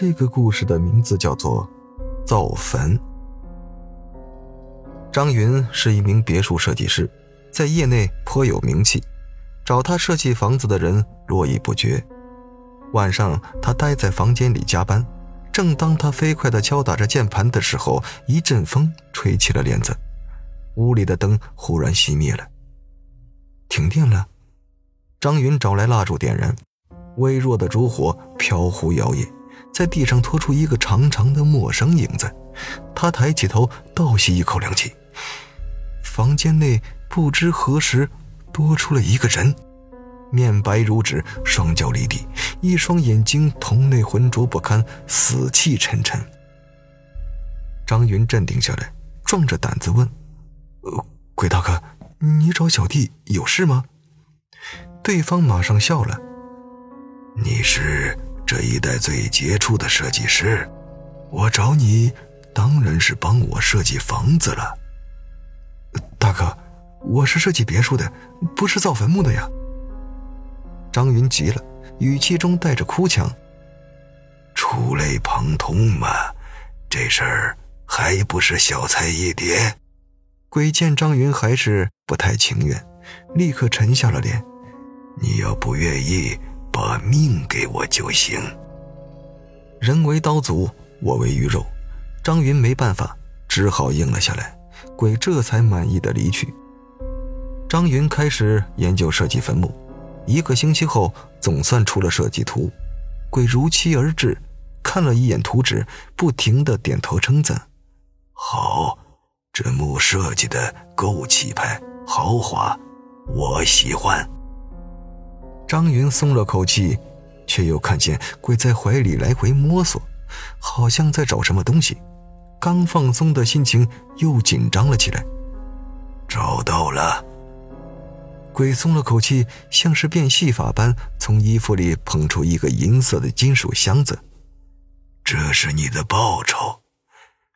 这个故事的名字叫做《造坟》。张云是一名别墅设计师，在业内颇有名气，找他设计房子的人络绎不绝。晚上，他待在房间里加班。正当他飞快地敲打着键盘的时候，一阵风吹起了帘子，屋里的灯忽然熄灭了。停电了。张云找来蜡烛点燃，微弱的烛火飘忽摇曳，在地上拖出一个长长的陌生影子。他抬起头，倒吸一口凉气。房间内不知何时多出了一个人。面白如纸，双脚离地，一双眼睛瞳内浑浊不堪，死气沉沉。张云镇定下来，壮着胆子问：“呃，鬼大哥，你找小弟有事吗？”对方马上笑了：“你是这一代最杰出的设计师，我找你当然是帮我设计房子了。”大哥，我是设计别墅的，不是造坟墓的呀。张云急了，语气中带着哭腔：“触类旁通嘛，这事儿还不是小菜一碟。”鬼见张云还是不太情愿，立刻沉下了脸：“你要不愿意，把命给我就行。”人为刀俎，我为鱼肉，张云没办法，只好应了下来。鬼这才满意的离去。张云开始研究设计坟墓。一个星期后，总算出了设计图。鬼如期而至，看了一眼图纸，不停的点头称赞：“好，这墓设计的够气派豪华，我喜欢。”张云松了口气，却又看见鬼在怀里来回摸索，好像在找什么东西。刚放松的心情又紧张了起来。找到了。鬼松了口气，像是变戏法般从衣服里捧出一个银色的金属箱子。这是你的报酬。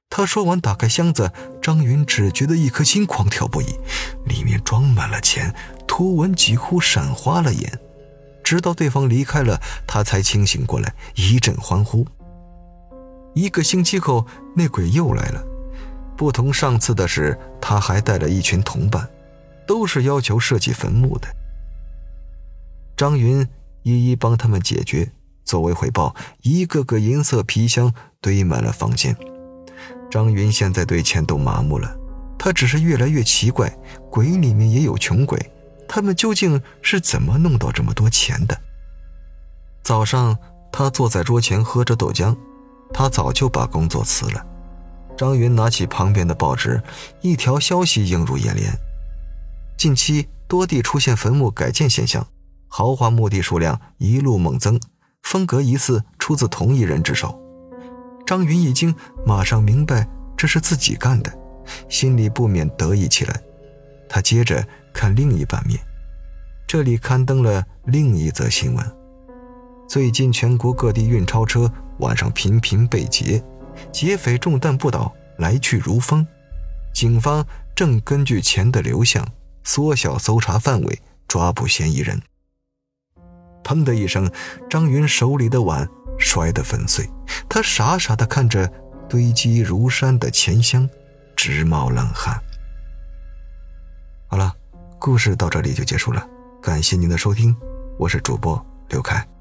他说完，打开箱子，张云只觉得一颗心狂跳不已，里面装满了钱，图文几乎闪花了眼。直到对方离开了，他才清醒过来，一阵欢呼。一个星期后，那鬼又来了，不同上次的是，他还带了一群同伴。都是要求设计坟墓的。张云一一帮他们解决，作为回报，一个个银色皮箱堆满了房间。张云现在对钱都麻木了，他只是越来越奇怪，鬼里面也有穷鬼，他们究竟是怎么弄到这么多钱的？早上，他坐在桌前喝着豆浆，他早就把工作辞了。张云拿起旁边的报纸，一条消息映入眼帘。近期多地出现坟墓改建现象，豪华墓地数量一路猛增，风格疑似出自同一人之手。张云一惊，马上明白这是自己干的，心里不免得意起来。他接着看另一版面，这里刊登了另一则新闻：最近全国各地运钞车晚上频频被劫，劫匪中弹不倒，来去如风。警方正根据钱的流向。缩小搜查范围，抓捕嫌疑人。砰的一声，张云手里的碗摔得粉碎。他傻傻地看着堆积如山的钱箱，直冒冷汗。故事到这里就结束了。感谢您的收听，我是主播刘凯。